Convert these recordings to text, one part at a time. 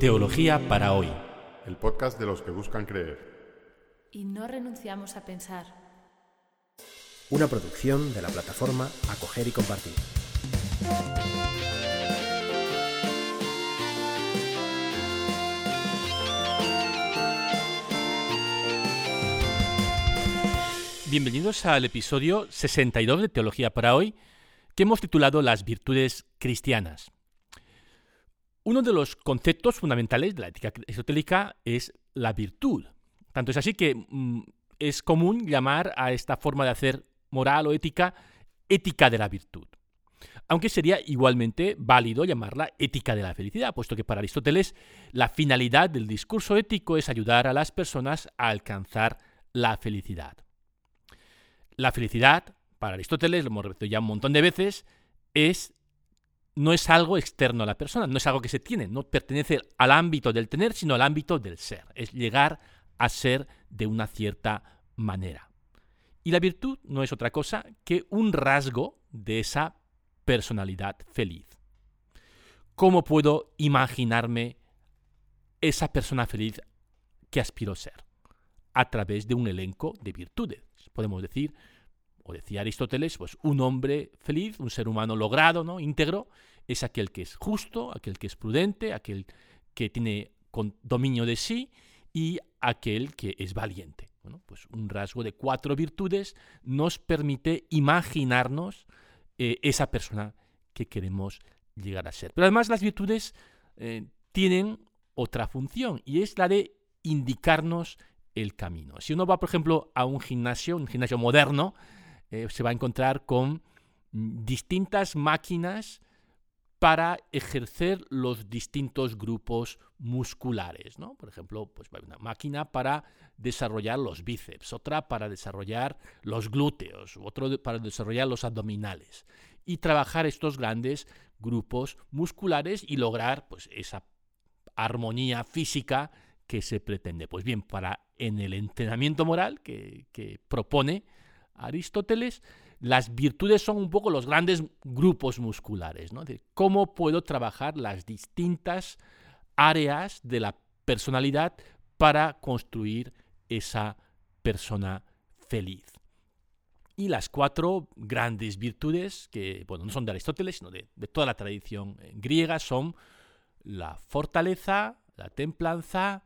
Teología para hoy. El podcast de los que buscan creer. Y no renunciamos a pensar. Una producción de la plataforma Acoger y Compartir. Bienvenidos al episodio 62 de Teología para hoy, que hemos titulado Las virtudes cristianas. Uno de los conceptos fundamentales de la ética aristotélica es la virtud. Tanto es así que mm, es común llamar a esta forma de hacer moral o ética ética de la virtud. Aunque sería igualmente válido llamarla ética de la felicidad, puesto que para Aristóteles la finalidad del discurso ético es ayudar a las personas a alcanzar la felicidad. La felicidad, para Aristóteles, lo hemos repetido ya un montón de veces, es no es algo externo a la persona, no es algo que se tiene, no pertenece al ámbito del tener, sino al ámbito del ser. Es llegar a ser de una cierta manera. Y la virtud no es otra cosa que un rasgo de esa personalidad feliz. ¿Cómo puedo imaginarme esa persona feliz que aspiro a ser? A través de un elenco de virtudes. Podemos decir, o decía Aristóteles, pues un hombre feliz, un ser humano logrado, ¿no? íntegro, es aquel que es justo, aquel que es prudente, aquel que tiene dominio de sí y aquel que es valiente. Bueno, pues un rasgo de cuatro virtudes nos permite imaginarnos eh, esa persona que queremos llegar a ser. Pero además las virtudes eh, tienen otra función y es la de indicarnos el camino. Si uno va, por ejemplo, a un gimnasio, un gimnasio moderno, eh, se va a encontrar con distintas máquinas para ejercer los distintos grupos musculares. ¿no? Por ejemplo, pues una máquina para desarrollar los bíceps, otra para desarrollar los glúteos, otro para desarrollar los abdominales. Y trabajar estos grandes grupos musculares y lograr pues, esa armonía física que se pretende. Pues bien, para en el entrenamiento moral que, que propone Aristóteles, las virtudes son un poco los grandes grupos musculares, ¿no? Cómo puedo trabajar las distintas áreas de la personalidad para construir esa persona feliz. Y las cuatro grandes virtudes, que bueno, no son de Aristóteles, sino de, de toda la tradición griega, son la fortaleza, la templanza,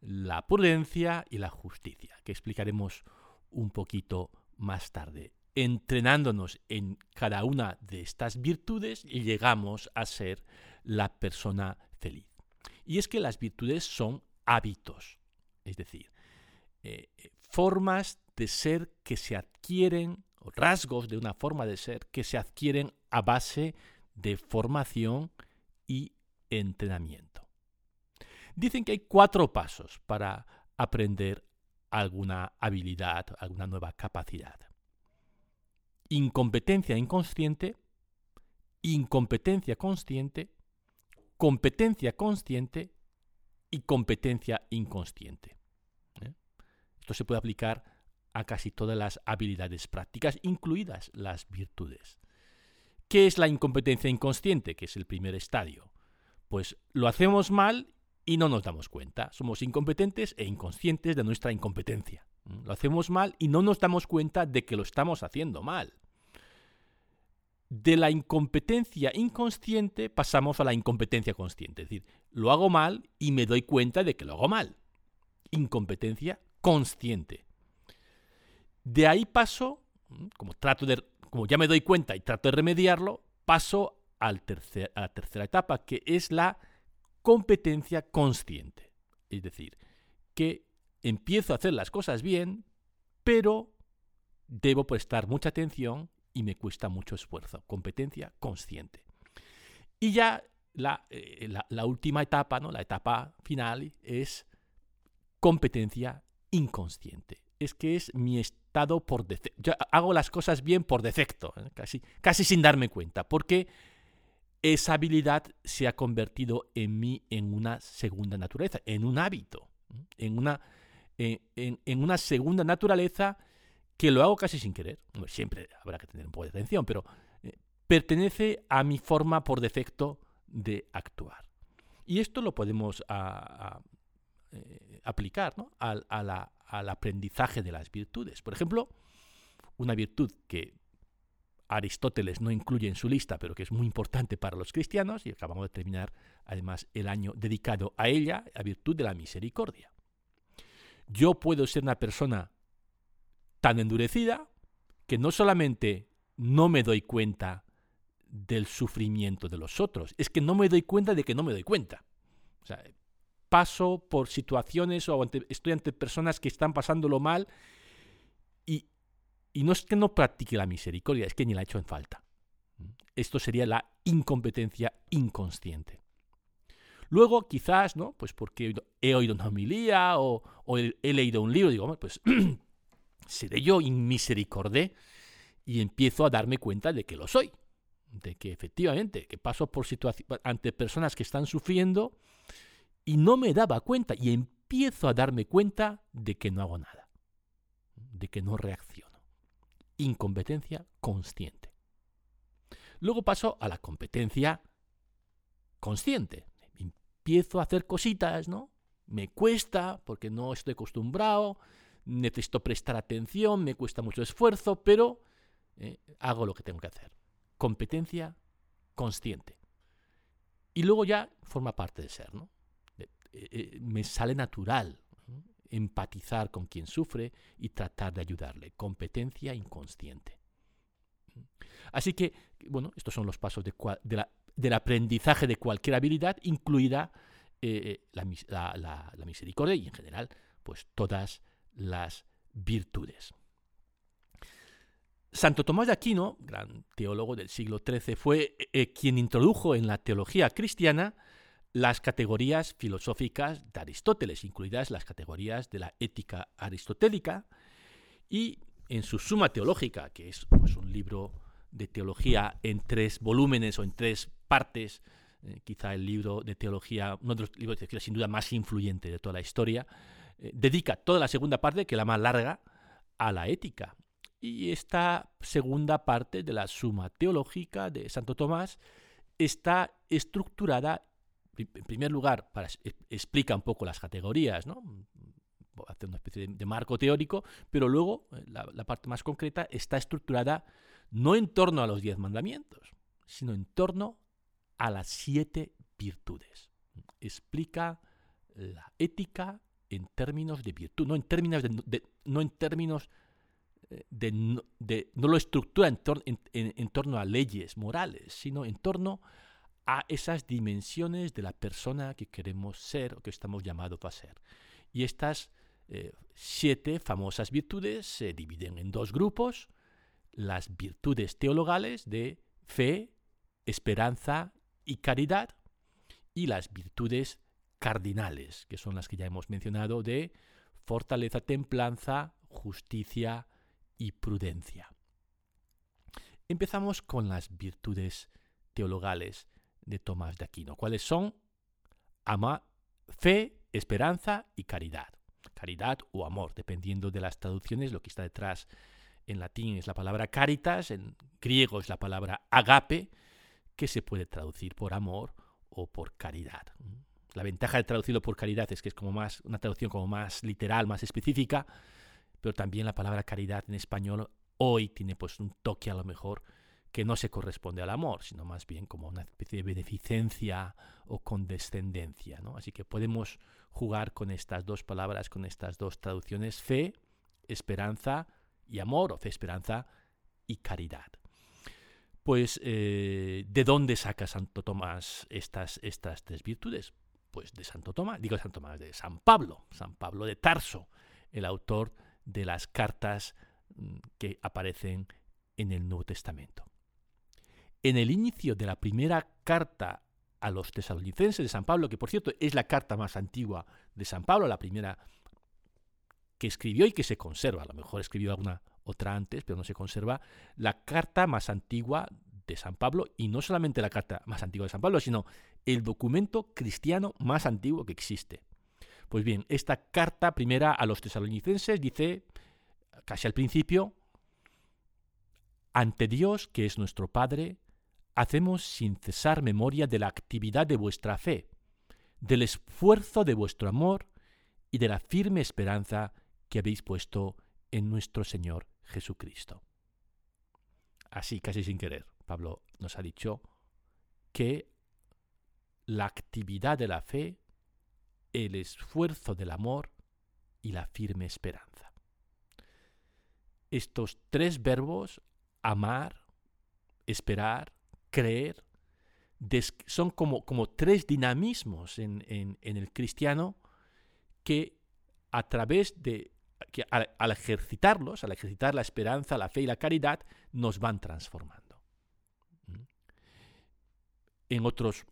la prudencia y la justicia, que explicaremos un poquito más tarde. Entrenándonos en cada una de estas virtudes llegamos a ser la persona feliz. Y es que las virtudes son hábitos, es decir, eh, formas de ser que se adquieren, o rasgos de una forma de ser que se adquieren a base de formación y entrenamiento. Dicen que hay cuatro pasos para aprender alguna habilidad, alguna nueva capacidad. Incompetencia inconsciente, incompetencia consciente, competencia consciente y competencia inconsciente. ¿eh? Esto se puede aplicar a casi todas las habilidades prácticas, incluidas las virtudes. ¿Qué es la incompetencia inconsciente? Que es el primer estadio. Pues lo hacemos mal y no nos damos cuenta. Somos incompetentes e inconscientes de nuestra incompetencia. Lo hacemos mal y no nos damos cuenta de que lo estamos haciendo mal. De la incompetencia inconsciente pasamos a la incompetencia consciente. Es decir, lo hago mal y me doy cuenta de que lo hago mal. Incompetencia consciente. De ahí paso, como, trato de, como ya me doy cuenta y trato de remediarlo, paso a la tercera etapa, que es la competencia consciente. Es decir, que empiezo a hacer las cosas bien, pero debo prestar mucha atención y me cuesta mucho esfuerzo. Competencia consciente. Y ya la, eh, última etapa, ¿no? la etapa final, es competencia inconsciente. Es que es mi estado por defecto. Hago las cosas bien por defecto, ¿eh? casi, casi sin darme cuenta, porque esa habilidad se ha convertido en mí en una segunda naturaleza, en un hábito, en una, en, una segunda naturaleza que lo hago casi sin querer. siempre habrá que tener un poco de atención, pero eh, pertenece a mi forma por defecto de actuar. Y esto lo podemos eh, aplicar al, al aprendizaje de las virtudes. Por ejemplo, una virtud que Aristóteles no incluye en su lista, pero que es muy importante para los cristianos, y acabamos de terminar además el año dedicado a ella, a virtud de la misericordia. Yo puedo ser una persona tan endurecida que no solamente no me doy cuenta del sufrimiento de los otros, es que no me doy cuenta de que no me doy cuenta. Paso por situaciones o estoy ante personas que están pasándolo mal y no es que no practique la misericordia, es que ni la he hecho en falta. Esto sería la incompetencia inconsciente. Luego, quizás, ¿no? Pues porque he oído una homilía o, he, leído un libro, digo, pues seré yo inmisericordé y empiezo a darme cuenta de que lo soy. De que efectivamente, que paso por ante personas que están sufriendo y no me daba cuenta y empiezo a darme cuenta de que no hago nada, de que no reacciono. Incompetencia consciente. Luego paso a la competencia consciente. Empiezo a hacer cositas, ¿no? Me cuesta porque no estoy acostumbrado, necesito prestar atención, me cuesta mucho esfuerzo, pero eh, hago lo que tengo que hacer. Competencia consciente. Y luego ya forma parte de ser, ¿no? Eh, eh, me sale natural empatizar con quien sufre y tratar de ayudarle. Competencia inconsciente. Así que, bueno, estos son los pasos del aprendizaje de cualquier habilidad, incluida eh, la, misericordia y en general, pues todas las virtudes. Santo Tomás de Aquino, gran teólogo del siglo XIII, fue quien introdujo en la teología cristiana las categorías filosóficas de Aristóteles, incluidas las categorías de la ética aristotélica, y en su Suma Teológica, que es pues, un libro de teología en tres volúmenes o en tres partes, eh, quizá el libro de teología, uno de los libros de teología sin duda más influyente de toda la historia, eh, dedica toda la segunda parte, que es la más larga, a la ética. Y esta segunda parte de la Suma Teológica de Santo Tomás está estructurada en primer lugar, explica un poco las categorías, ¿no? hace una especie de, marco teórico, pero luego eh, la, parte más concreta está estructurada no en torno a los diez mandamientos, sino en torno a las siete virtudes. Explica la ética en términos de virtud, no en términos de, no en términos eh, de, no lo estructura en, en, torno a leyes morales, sino en torno esas dimensiones de la persona que queremos ser o que estamos llamados a ser. Y estas eh, siete famosas virtudes se dividen en dos grupos, las virtudes teologales de fe, esperanza y caridad, y las virtudes cardinales, que son las que ya hemos mencionado, de fortaleza, templanza, justicia y prudencia. Empezamos con las virtudes teologales de Tomás de Aquino. ¿Cuáles son? Ama, fe, esperanza y caridad. Caridad o amor, dependiendo de las traducciones, lo que está detrás en latín es la palabra caritas, en griego es la palabra agape, que se puede traducir por amor o por caridad. La ventaja de traducirlo por caridad es que es como más una traducción como más literal, más específica, pero también la palabra caridad en español hoy tiene pues un toque a lo mejor que no se corresponde al amor, sino más bien como una especie de beneficencia o condescendencia. ¿no? Así que podemos jugar con estas dos palabras, con estas dos traducciones, fe, esperanza y amor, o fe, esperanza y caridad. Pues, eh, ¿de dónde saca Santo Tomás estas, estas tres virtudes? Pues de Santo Tomás, digo Santo Tomás, de San Pablo, San Pablo de Tarso, el autor de las cartas mm, que aparecen en el Nuevo Testamento en el inicio de la primera carta a los tesalonicenses de San Pablo, que por cierto es la carta más antigua de San Pablo, la primera que escribió y que se conserva, a lo mejor escribió alguna otra antes, pero no se conserva, la carta más antigua de San Pablo, y no solamente la carta más antigua de San Pablo, sino el documento cristiano más antiguo que existe. Pues bien, esta carta primera a los tesalonicenses dice, casi al principio, ante Dios, que es nuestro Padre, hacemos sin cesar memoria de la actividad de vuestra fe, del esfuerzo de vuestro amor y de la firme esperanza que habéis puesto en nuestro Señor Jesucristo. Así, casi sin querer, Pablo nos ha dicho que la actividad de la fe, el esfuerzo del amor y la firme esperanza. Estos tres verbos, amar, esperar, creer, son como, como tres dinamismos en, el cristiano que a través de, que al, ejercitarlos, al ejercitar la esperanza, la fe y la caridad, nos van transformando. ¿Mm? En otros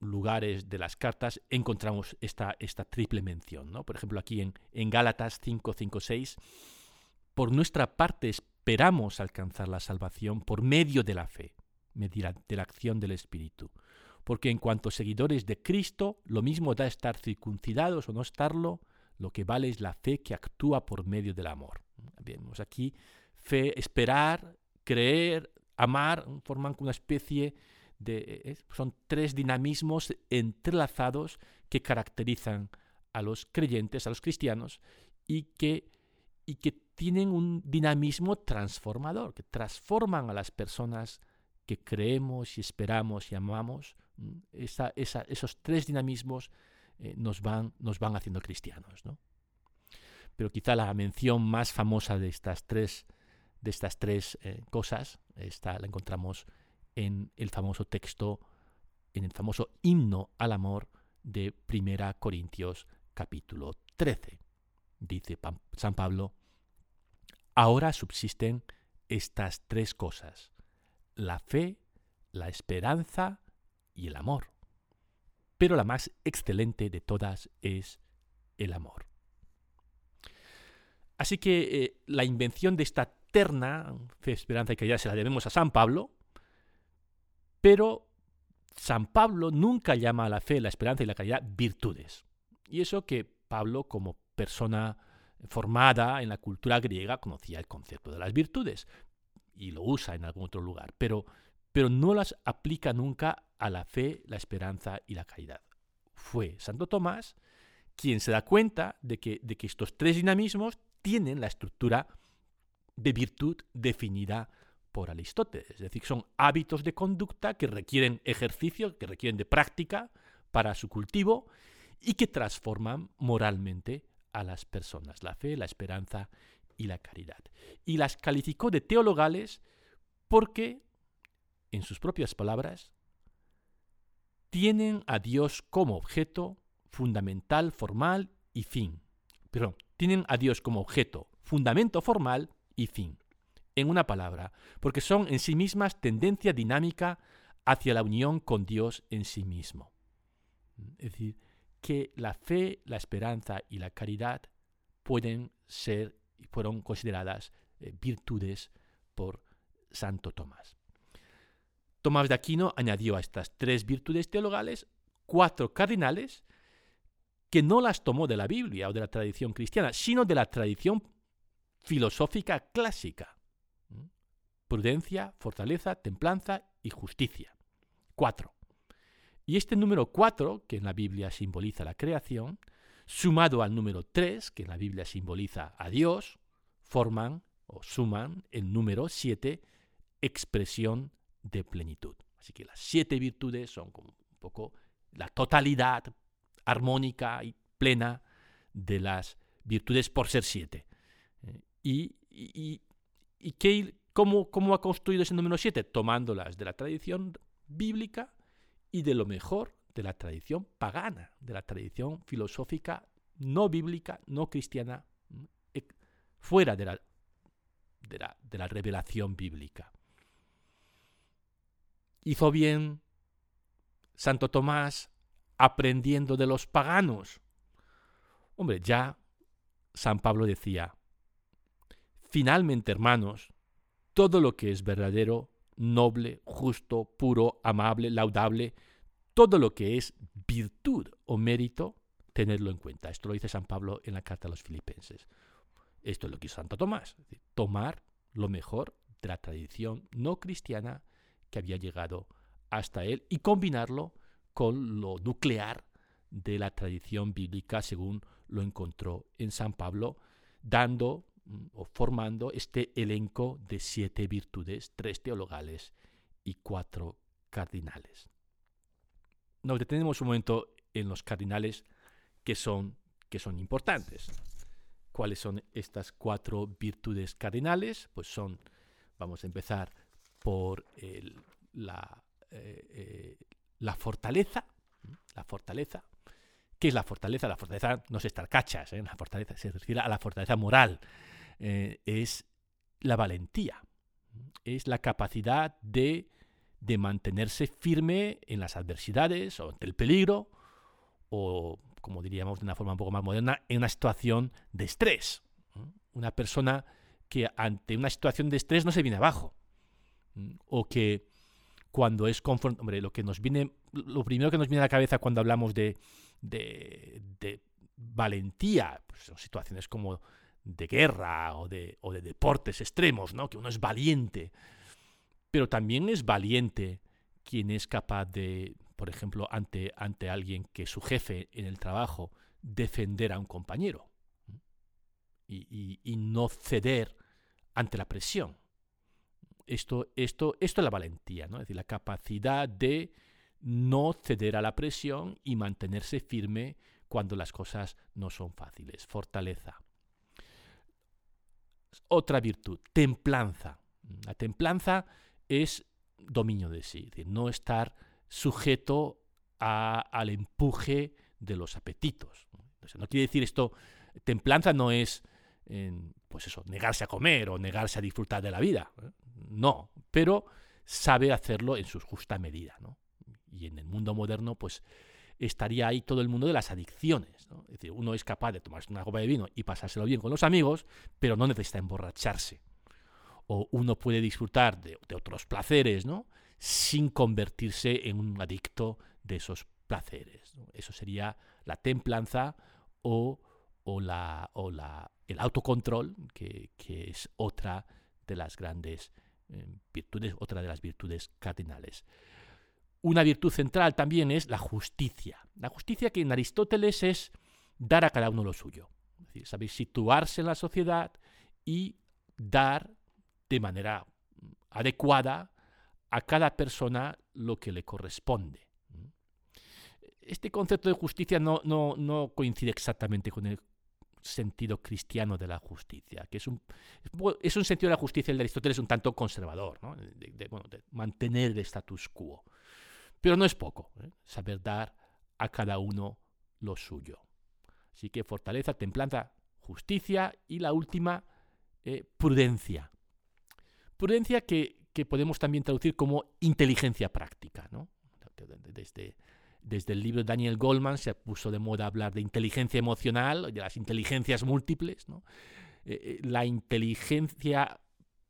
lugares de las cartas encontramos esta, esta triple mención. ¿no? Por ejemplo, aquí en, en Gálatas 5, 5, 6, por nuestra parte esperamos alcanzar la salvación por medio de la fe de la acción del Espíritu. Porque en cuanto seguidores de Cristo, lo mismo da estar circuncidados o no estarlo, lo que vale es la fe que actúa por medio del amor. Vemos aquí fe, esperar, creer, amar, forman una especie de... Eh, son tres dinamismos entrelazados que caracterizan a los creyentes, a los cristianos, y que, y que tienen un dinamismo transformador, que transforman a las personas que creemos y esperamos y amamos, esos tres dinamismos eh, nos, van, nos van haciendo cristianos. ¿no? Pero quizá la mención más famosa de estas tres, de estas tres eh, cosas la encontramos en el famoso texto, en el famoso himno al amor de 1 Corintios capítulo 13. Dice San Pablo, ahora subsisten estas tres cosas la fe, la esperanza y el amor. Pero la más excelente de todas es el amor. Así que eh, la invención de esta terna, fe, esperanza y caridad, se la debemos a San Pablo, pero San Pablo nunca llama a la fe, la esperanza y la caridad virtudes. Y eso que Pablo, como persona formada en la cultura griega, conocía el concepto de las virtudes, y lo usa en algún otro lugar, pero, pero no las aplica nunca a la fe, la esperanza y la caridad. Fue Santo Tomás quien se da cuenta de que, de que estos tres dinamismos tienen la estructura de virtud definida por Aristóteles. Es decir, son hábitos de conducta que requieren ejercicio, que requieren de práctica para su cultivo y que transforman moralmente a las personas. La fe, la esperanza y la caridad. Y las calificó de teologales porque, en sus propias palabras, tienen a Dios como objeto fundamental, formal y fin. Perdón, tienen a Dios como objeto, fundamento formal y fin. En una palabra, porque son en sí mismas tendencia dinámica hacia la unión con Dios en sí mismo. Es decir, que la fe, la esperanza y la caridad pueden ser y fueron consideradas eh, virtudes por Santo Tomás. Tomás de Aquino añadió a estas tres virtudes teologales cuatro cardinales que no las tomó de la Biblia o de la tradición cristiana, sino de la tradición filosófica clásica. Prudencia, fortaleza, templanza y justicia. Cuatro. Y este número cuatro, que en la Biblia simboliza la creación, sumado al número 3, que en la Biblia simboliza a Dios, forman o suman el número 7, expresión de plenitud. Así que las siete virtudes son como un poco la totalidad armónica y plena de las virtudes por ser siete. Eh, y, y, y cómo, cómo, ha construido ese número 7? Tomándolas de la tradición bíblica y de lo mejor de la tradición pagana, de la tradición filosófica no bíblica, no cristiana, fuera de la, de la, revelación bíblica. Hizo bien Santo Tomás aprendiendo de los paganos. Hombre, ya San Pablo decía, finalmente hermanos, todo lo que es verdadero, noble, justo, puro, amable, laudable, todo lo que es virtud o mérito, tenerlo en cuenta. Esto lo dice San Pablo en la carta a los filipenses. Esto es lo que hizo Santo Tomás, tomar lo mejor de la tradición no cristiana que había llegado hasta él y combinarlo con lo nuclear de la tradición bíblica según lo encontró en San Pablo, dando mm, o formando este elenco de siete virtudes, tres teologales y cuatro cardinales. Nos detenemos un momento en los cardinales que son, que son importantes. ¿Cuáles son estas cuatro virtudes cardinales? Pues son, vamos a empezar por la, eh, eh, la fortaleza, la fortaleza. ¿Qué es la fortaleza? La fortaleza no es estar cachas, ¿eh? la fortaleza se refiere a la fortaleza moral. es la valentía, es la capacidad de, de, mantenerse firme en las adversidades o ante el peligro, o como diríamos de una forma un poco más moderna, en una situación de estrés. Una persona que ante una situación de estrés no se viene abajo, o que cuando es confrontado, hombre, lo que nos viene, lo primero que nos viene a la cabeza cuando hablamos de, de, valentía, pues son situaciones como de guerra o de, o de deportes extremos, ¿no? Que uno es valiente, pero también es valiente quien es capaz de, por ejemplo, ante, ante alguien que es su jefe en el trabajo, defender a un compañero y, y no ceder ante la presión esto, esto, esto es la valentía, ¿no? es decir, la capacidad de no ceder a la presión y mantenerse firme cuando las cosas no son fáciles. Fortaleza. Otra virtud, templanza. La templanza es dominio de sí, es decir, no estar sujeto al empuje de los apetitos. no quiere decir esto, templanza no es, pues eso, negarse a comer o negarse a disfrutar de la vida. ¿eh? no, pero sabe hacerlo en su justa medida. ¿no? Y en el mundo moderno, pues estaría ahí todo el mundo de las adicciones. ¿no? Es decir, uno es capaz de tomarse una copa de vino y pasárselo bien con los amigos, pero no necesita emborracharse. O uno puede disfrutar de, otros placeres, ¿no? Sin convertirse en un adicto de esos placeres. Eso sería la templanza o, la, o la, el autocontrol, que, que es otra de las grandes virtudes, otra de las virtudes cardinales. Una virtud central también es la justicia. La justicia que en Aristóteles es dar a cada uno lo suyo. Es decir, saber situarse en la sociedad y dar de manera adecuada a cada persona lo que le corresponde. Este concepto de justicia no, no, no coincide exactamente con el sentido cristiano de la justicia, que es un, es un sentido de la justicia el de Aristóteles un tanto conservador, de, mantener el status quo. Pero no es poco, ¿eh? saber dar a cada uno lo suyo. Así que fortaleza, templanza, justicia y la última, eh, prudencia. Prudencia que, que, podemos también traducir como inteligencia práctica. ¿no? Desde, desde el libro de Daniel Goldman se puso de moda hablar de inteligencia emocional, de las inteligencias múltiples. Eh, eh, la inteligencia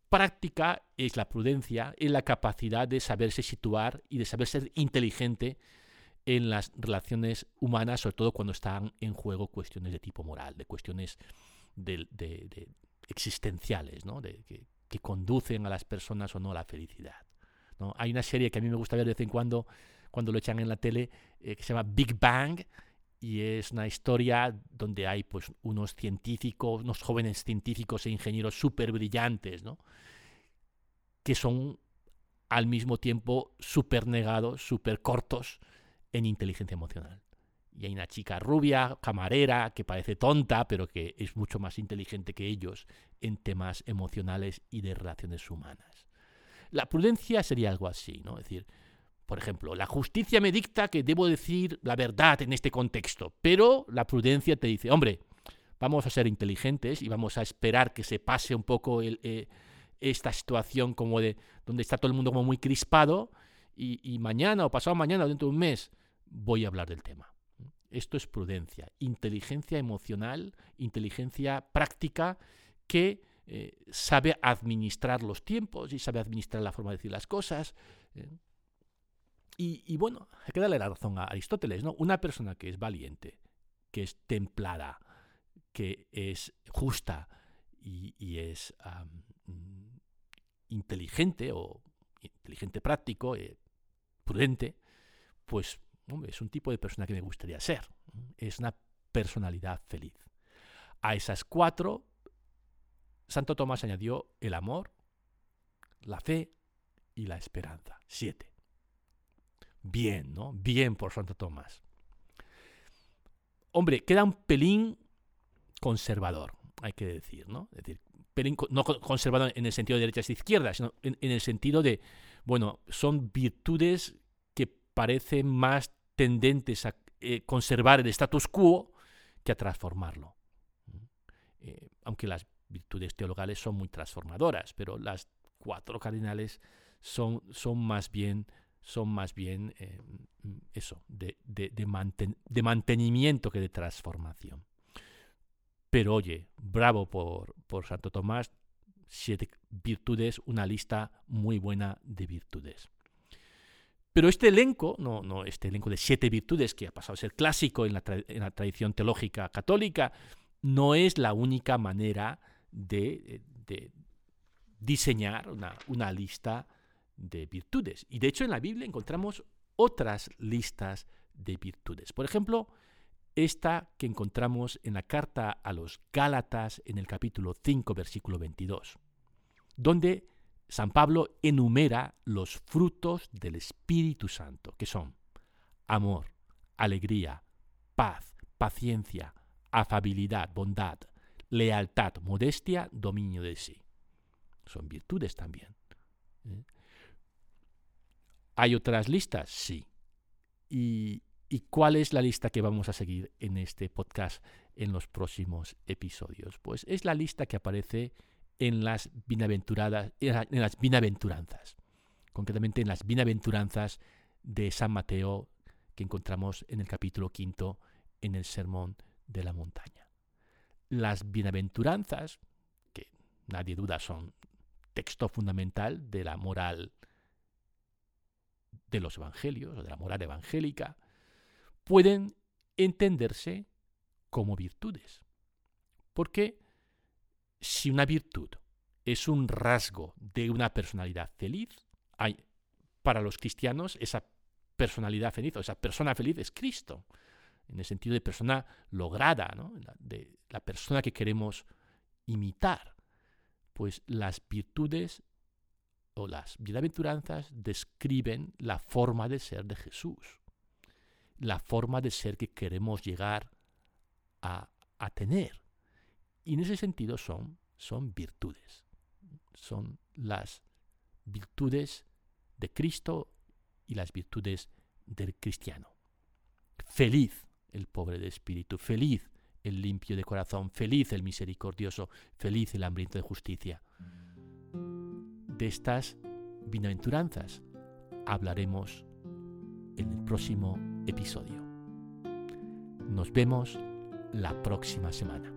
práctica es la prudencia, es la capacidad de saberse situar y de saber ser inteligente en las relaciones humanas, sobre todo cuando están en juego cuestiones de tipo moral, de cuestiones de, existenciales, que, que, conducen a las personas o no a la felicidad. Hay una serie que a mí me gusta ver de vez en cuando cuando lo echan en la tele, eh, que se llama Big Bang, y es una historia donde hay pues unos científicos, unos jóvenes científicos e ingenieros súper brillantes, ¿no? que son al mismo tiempo súper negados, súper cortos en inteligencia emocional. Y hay una chica rubia, camarera, que parece tonta, pero que es mucho más inteligente que ellos en temas emocionales y de relaciones humanas. La prudencia sería algo así, ¿no? Es decir, por ejemplo, la justicia me dicta que debo decir la verdad en este contexto, pero la prudencia te dice, hombre, vamos a ser inteligentes y vamos a esperar que se pase un poco eh, esta situación como de donde está todo el mundo como muy crispado y, mañana o pasado mañana o dentro de un mes voy a hablar del tema. Esto es prudencia, inteligencia emocional, inteligencia práctica que eh, sabe administrar los tiempos y sabe administrar la forma de decir las cosas. Eh, y, bueno, hay que darle la razón a Aristóteles, ¿no? Una persona que es valiente, que es templada, que es justa y, es inteligente o inteligente práctico, eh, prudente, pues es un tipo de persona que me gustaría ser. Es una personalidad feliz. A esas cuatro, Santo Tomás añadió el amor, la fe y la esperanza. Siete. Bien, ¿no? Bien por Santo Tomás. Hombre, queda un pelín conservador, hay que decir, ¿no? Es decir, pelín, no conservador en el sentido de derechas e izquierdas, sino en, el sentido de, bueno, son virtudes que parecen más tendentes a eh, conservar el status quo que a transformarlo. Eh, aunque las virtudes teologales son muy transformadoras, pero las cuatro cardinales son, son más bien son más bien eh, eso, de, de, mantenimiento que de transformación. Pero oye, bravo por, por Santo Tomás, siete virtudes, una lista muy buena de virtudes. Pero este elenco, no, no, este elenco de siete virtudes que ha pasado a ser clásico en la, tradición teológica católica, no es la única manera de, de diseñar una, una lista de virtudes. Y de hecho en la Biblia encontramos otras listas de virtudes. Por ejemplo, esta que encontramos en la carta a los Gálatas en el capítulo 5, versículo 22, donde San Pablo enumera los frutos del Espíritu Santo, que son amor, alegría, paz, paciencia, afabilidad, bondad, lealtad, modestia, dominio de sí. Son virtudes también. ¿eh? ¿Hay otras listas? Sí. ¿Y, cuál es la lista que vamos a seguir en este podcast en los próximos episodios? Pues es la lista que aparece en las bienaventuradas, en las bienaventuranzas, concretamente en las bienaventuranzas de San Mateo que encontramos en el capítulo quinto en el Sermón de la Montaña. Las bienaventuranzas, que nadie duda son texto fundamental de la moral de los evangelios, de la moral evangélica, pueden entenderse como virtudes. Porque si una virtud es un rasgo de una personalidad feliz, hay, para los cristianos esa personalidad feliz o esa persona feliz es Cristo, en el sentido de persona lograda, de la persona que queremos imitar. Pues las virtudes o las bienaventuranzas describen la forma de ser de Jesús, la forma de ser que queremos llegar a, tener. Y en ese sentido son, son virtudes, son las virtudes de Cristo y las virtudes del cristiano. Feliz el pobre de espíritu, feliz el limpio de corazón, feliz el misericordioso, feliz el hambriento de justicia de estas bienaventuranzas hablaremos en el próximo episodio. Nos vemos la próxima semana.